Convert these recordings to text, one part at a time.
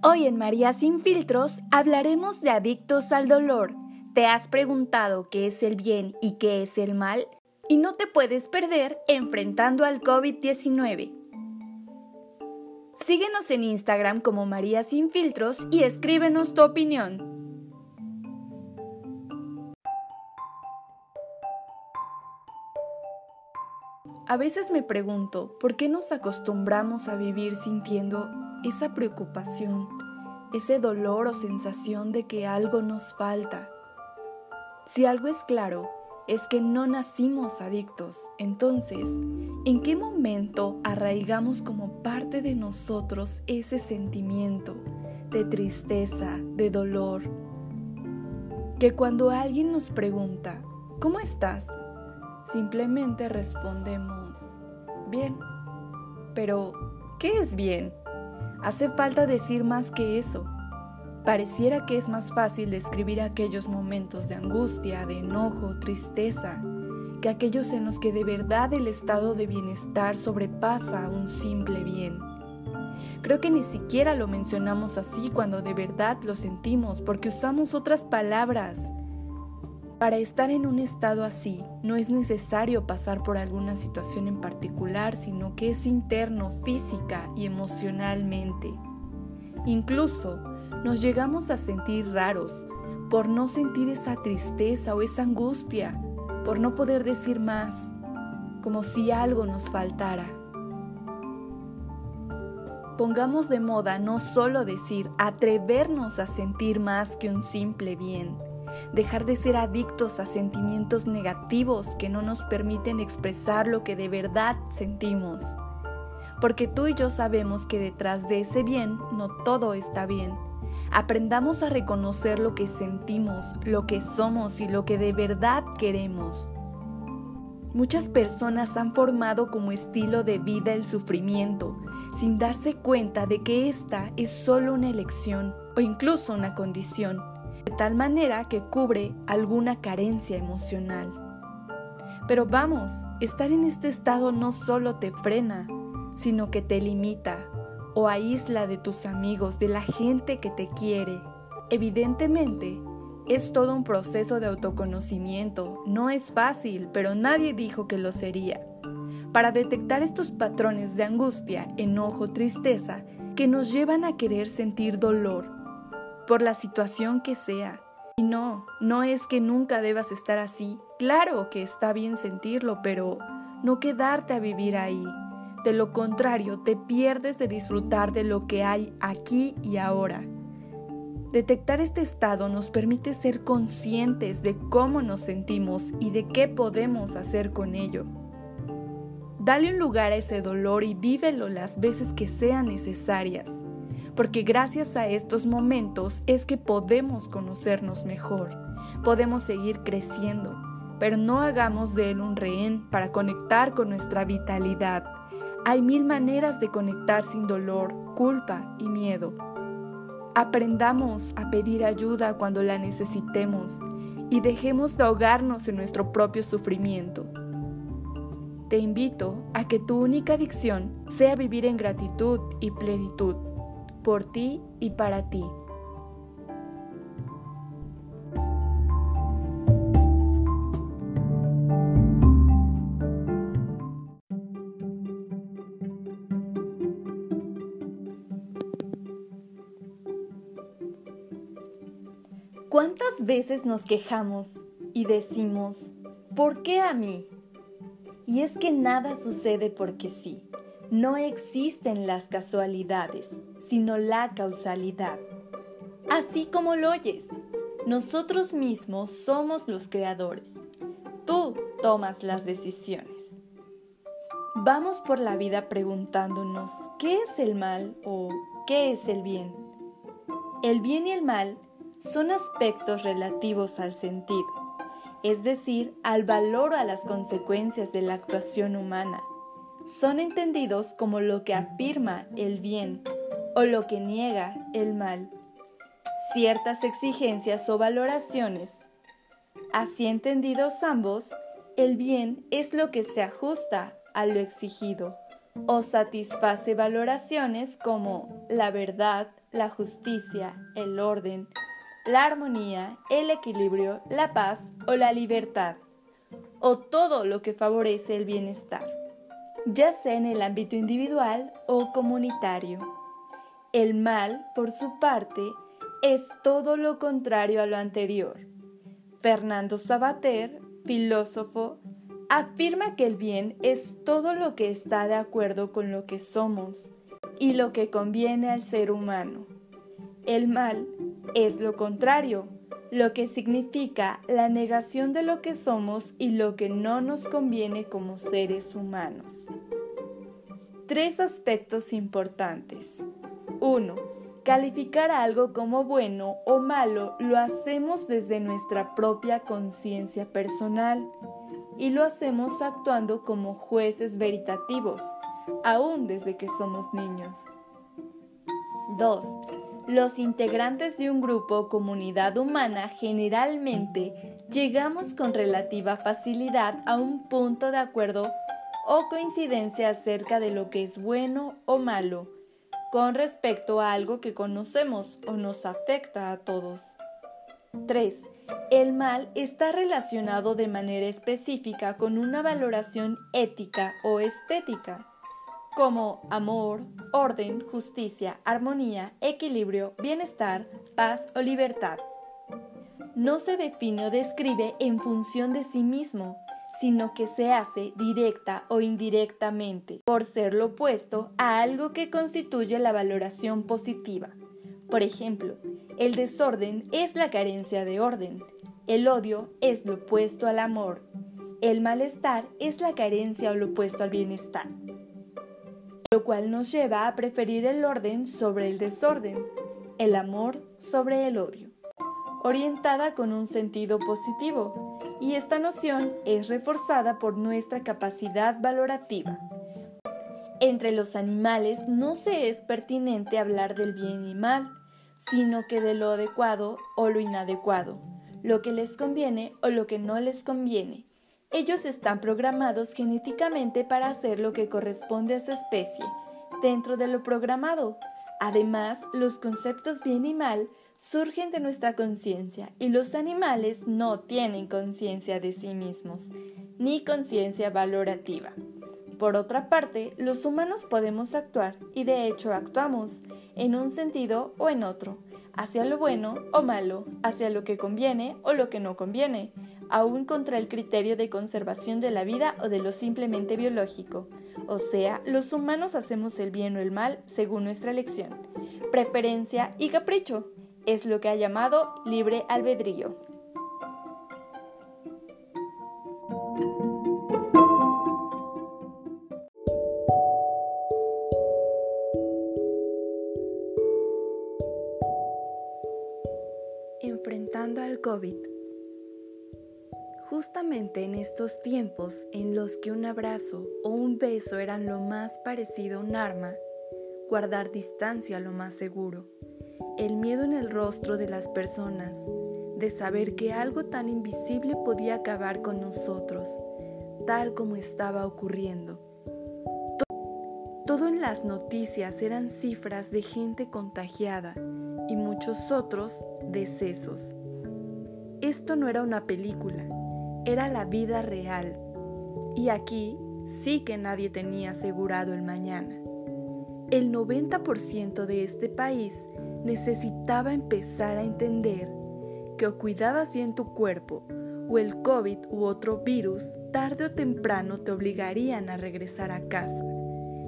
Hoy en María Sin Filtros hablaremos de adictos al dolor. ¿Te has preguntado qué es el bien y qué es el mal? Y no te puedes perder enfrentando al COVID-19. Síguenos en Instagram como María Sin Filtros y escríbenos tu opinión. A veces me pregunto por qué nos acostumbramos a vivir sintiendo esa preocupación, ese dolor o sensación de que algo nos falta. Si algo es claro, es que no nacimos adictos. Entonces, ¿en qué momento arraigamos como parte de nosotros ese sentimiento de tristeza, de dolor? Que cuando alguien nos pregunta, ¿cómo estás? Simplemente respondemos, bien. Pero, ¿qué es bien? Hace falta decir más que eso. Pareciera que es más fácil describir aquellos momentos de angustia, de enojo, tristeza, que aquellos en los que de verdad el estado de bienestar sobrepasa un simple bien. Creo que ni siquiera lo mencionamos así cuando de verdad lo sentimos, porque usamos otras palabras para estar en un estado así, no es necesario pasar por alguna situación en particular, sino que es interno, física y emocionalmente. Incluso nos llegamos a sentir raros por no sentir esa tristeza o esa angustia, por no poder decir más, como si algo nos faltara. Pongamos de moda no solo decir atrevernos a sentir más que un simple bien, dejar de ser adictos a sentimientos negativos que no nos permiten expresar lo que de verdad sentimos. Porque tú y yo sabemos que detrás de ese bien no todo está bien. Aprendamos a reconocer lo que sentimos, lo que somos y lo que de verdad queremos. Muchas personas han formado como estilo de vida el sufrimiento, sin darse cuenta de que esta es solo una elección o incluso una condición de tal manera que cubre alguna carencia emocional. Pero vamos, estar en este estado no solo te frena, sino que te limita o aísla de tus amigos, de la gente que te quiere. Evidentemente, es todo un proceso de autoconocimiento, no es fácil, pero nadie dijo que lo sería. Para detectar estos patrones de angustia, enojo, tristeza, que nos llevan a querer sentir dolor, por la situación que sea. Y no, no es que nunca debas estar así. Claro que está bien sentirlo, pero no quedarte a vivir ahí. De lo contrario, te pierdes de disfrutar de lo que hay aquí y ahora. Detectar este estado nos permite ser conscientes de cómo nos sentimos y de qué podemos hacer con ello. Dale un lugar a ese dolor y vívelo las veces que sean necesarias porque gracias a estos momentos es que podemos conocernos mejor, podemos seguir creciendo, pero no hagamos de él un rehén para conectar con nuestra vitalidad. Hay mil maneras de conectar sin dolor, culpa y miedo. Aprendamos a pedir ayuda cuando la necesitemos y dejemos de ahogarnos en nuestro propio sufrimiento. Te invito a que tu única adicción sea vivir en gratitud y plenitud por ti y para ti. ¿Cuántas veces nos quejamos y decimos, ¿por qué a mí? Y es que nada sucede porque sí. No existen las casualidades sino la causalidad. Así como lo oyes, nosotros mismos somos los creadores. Tú tomas las decisiones. Vamos por la vida preguntándonos qué es el mal o qué es el bien. El bien y el mal son aspectos relativos al sentido, es decir, al valor o a las consecuencias de la actuación humana. Son entendidos como lo que afirma el bien o lo que niega el mal, ciertas exigencias o valoraciones. Así entendidos ambos, el bien es lo que se ajusta a lo exigido o satisface valoraciones como la verdad, la justicia, el orden, la armonía, el equilibrio, la paz o la libertad, o todo lo que favorece el bienestar, ya sea en el ámbito individual o comunitario. El mal, por su parte, es todo lo contrario a lo anterior. Fernando Sabater, filósofo, afirma que el bien es todo lo que está de acuerdo con lo que somos y lo que conviene al ser humano. El mal es lo contrario, lo que significa la negación de lo que somos y lo que no nos conviene como seres humanos. Tres aspectos importantes. 1. Calificar algo como bueno o malo lo hacemos desde nuestra propia conciencia personal y lo hacemos actuando como jueces veritativos, aún desde que somos niños. 2. Los integrantes de un grupo o comunidad humana generalmente llegamos con relativa facilidad a un punto de acuerdo o coincidencia acerca de lo que es bueno o malo, con respecto a algo que conocemos o nos afecta a todos. 3. El mal está relacionado de manera específica con una valoración ética o estética, como amor, orden, justicia, armonía, equilibrio, bienestar, paz o libertad. No se define o describe en función de sí mismo, sino que se hace directa o indirectamente, por ser lo opuesto a algo que constituye la valoración positiva. Por ejemplo, el desorden es la carencia de orden, el odio es lo opuesto al amor, el malestar es la carencia o lo opuesto al bienestar, lo cual nos lleva a preferir el orden sobre el desorden, el amor sobre el odio, orientada con un sentido positivo, y esta noción es reforzada por nuestra capacidad valorativa. Entre los animales no se es pertinente hablar del bien y mal, sino que de lo adecuado o lo inadecuado, lo que les conviene o lo que no les conviene. Ellos están programados genéticamente para hacer lo que corresponde a su especie, dentro de lo programado. Además, los conceptos bien y mal surgen de nuestra conciencia y los animales no tienen conciencia de sí mismos, ni conciencia valorativa. Por otra parte, los humanos podemos actuar, y de hecho actuamos, en un sentido o en otro, hacia lo bueno o malo, hacia lo que conviene o lo que no conviene, aún contra el criterio de conservación de la vida o de lo simplemente biológico. O sea, los humanos hacemos el bien o el mal según nuestra elección, preferencia y capricho. Es lo que ha llamado libre albedrío. Enfrentando al COVID. Justamente en estos tiempos en los que un abrazo o un beso eran lo más parecido a un arma, guardar distancia lo más seguro, el miedo en el rostro de las personas, de saber que algo tan invisible podía acabar con nosotros, tal como estaba ocurriendo. Todo en las noticias eran cifras de gente contagiada y muchos otros decesos. Esto no era una película, era la vida real. Y aquí sí que nadie tenía asegurado el mañana. El 90% de este país necesitaba empezar a entender que o cuidabas bien tu cuerpo o el COVID u otro virus tarde o temprano te obligarían a regresar a casa.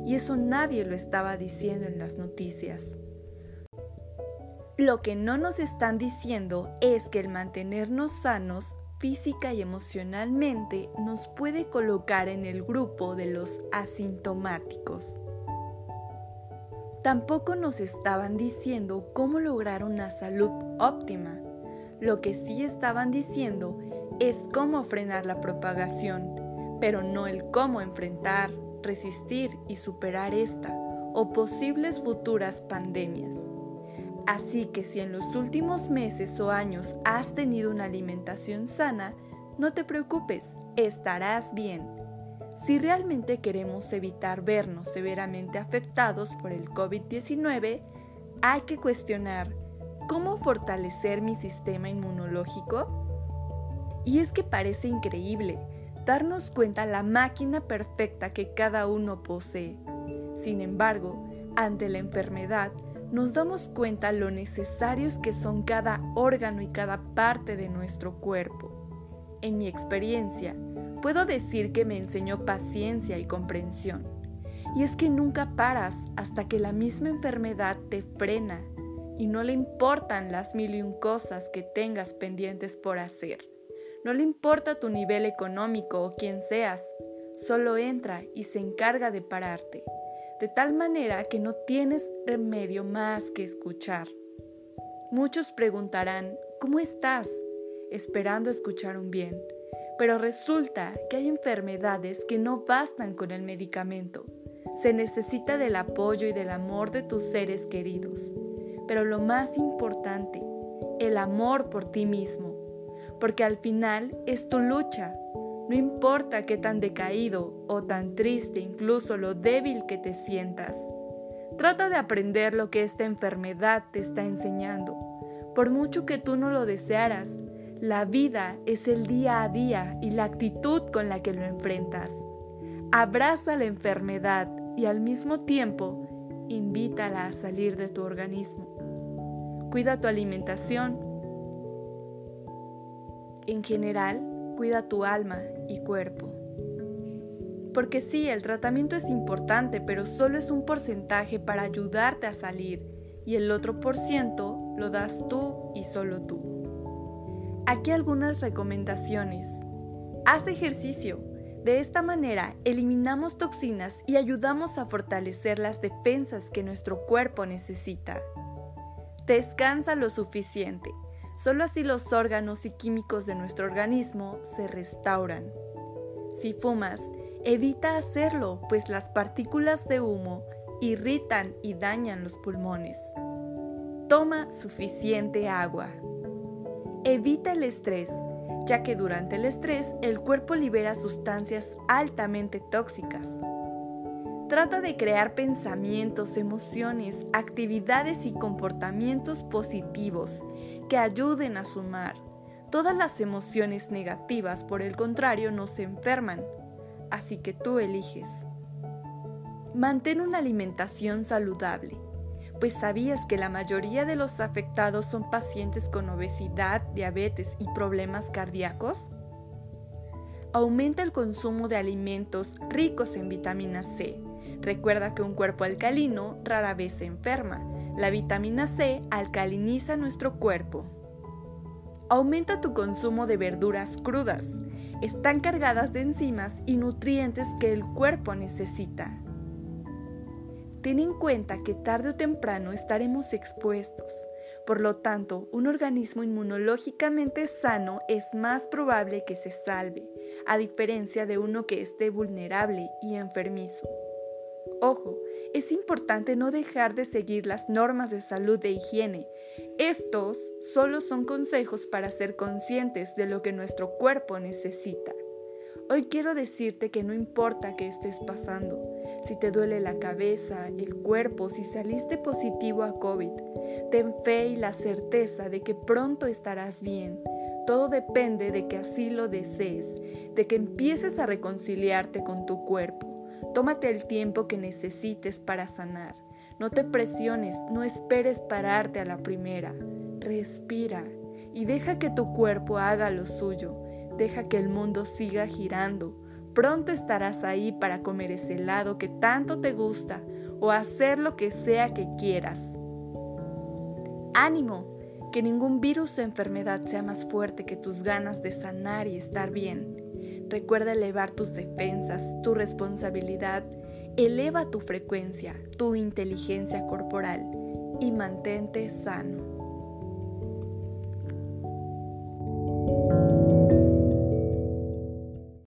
Y eso nadie lo estaba diciendo en las noticias. Lo que no nos están diciendo es que el mantenernos sanos física y emocionalmente nos puede colocar en el grupo de los asintomáticos. Tampoco nos estaban diciendo cómo lograr una salud óptima. Lo que sí estaban diciendo es cómo frenar la propagación, pero no el cómo enfrentar, resistir y superar esta o posibles futuras pandemias. Así que si en los últimos meses o años has tenido una alimentación sana, no te preocupes, estarás bien. Si realmente queremos evitar vernos severamente afectados por el COVID-19, hay que cuestionar cómo fortalecer mi sistema inmunológico. Y es que parece increíble darnos cuenta la máquina perfecta que cada uno posee. Sin embargo, ante la enfermedad, nos damos cuenta lo necesarios que son cada órgano y cada parte de nuestro cuerpo. En mi experiencia, puedo decir que me enseñó paciencia y comprensión. Y es que nunca paras hasta que la misma enfermedad te frena y no le importan las mil y un cosas que tengas pendientes por hacer. No le importa tu nivel económico o quién seas, solo entra y se encarga de pararte de tal manera que no tienes remedio más que escuchar. Muchos preguntarán, ¿cómo estás? esperando escuchar un bien, pero resulta que hay enfermedades que no bastan con el medicamento. Se necesita del apoyo y del amor de tus seres queridos, pero lo más importante, el amor por ti mismo, porque al final es tu lucha, no importa qué tan decaído o tan triste, incluso lo débil que te sientas. Trata de aprender lo que esta enfermedad te está enseñando. Por mucho que tú no lo desearas, la vida es el día a día y la actitud con la que lo enfrentas. Abraza la enfermedad y al mismo tiempo invítala a salir de tu organismo. Cuida tu alimentación. En general, cuida tu alma y cuerpo. Porque sí, el tratamiento es importante, pero solo es un porcentaje para ayudarte a salir y el otro por ciento lo das tú y solo tú. Aquí algunas recomendaciones. Haz ejercicio. De esta manera eliminamos toxinas y ayudamos a fortalecer las defensas que nuestro cuerpo necesita. Descansa lo suficiente. Solo así los órganos y químicos de nuestro organismo se restauran. Si fumas, evita hacerlo, pues las partículas de humo irritan y dañan los pulmones. Toma suficiente agua. Evita el estrés, ya que durante el estrés el cuerpo libera sustancias altamente tóxicas. Trata de crear pensamientos, emociones, actividades y comportamientos positivos que ayuden a sumar. Todas las emociones negativas, por el contrario, nos enferman, así que tú eliges. Mantén una alimentación saludable, pues sabías que la mayoría de los afectados son pacientes con obesidad, diabetes y problemas cardíacos. Aumenta el consumo de alimentos ricos en vitamina C, Recuerda que un cuerpo alcalino rara vez se enferma. La vitamina C alcaliniza nuestro cuerpo. Aumenta tu consumo de verduras crudas. Están cargadas de enzimas y nutrientes que el cuerpo necesita. Ten en cuenta que tarde o temprano estaremos expuestos. Por lo tanto, un organismo inmunológicamente sano es más probable que se salve, a diferencia de uno que esté vulnerable y enfermizo. Ojo, es importante no dejar de seguir las normas de salud e higiene. Estos solo son consejos para ser conscientes de lo que nuestro cuerpo necesita. Hoy quiero decirte que no importa qué estés pasando, si te duele la cabeza, el cuerpo, si saliste positivo a COVID, ten fe y la certeza de que pronto estarás bien. Todo depende de que así lo desees, de que empieces a reconciliarte con tu cuerpo. Tómate el tiempo que necesites para sanar. No te presiones, no esperes pararte a la primera. Respira y deja que tu cuerpo haga lo suyo. Deja que el mundo siga girando. Pronto estarás ahí para comer ese helado que tanto te gusta o hacer lo que sea que quieras. Ánimo, que ningún virus o enfermedad sea más fuerte que tus ganas de sanar y estar bien. Recuerda elevar tus defensas, tu responsabilidad, eleva tu frecuencia, tu inteligencia corporal y mantente sano.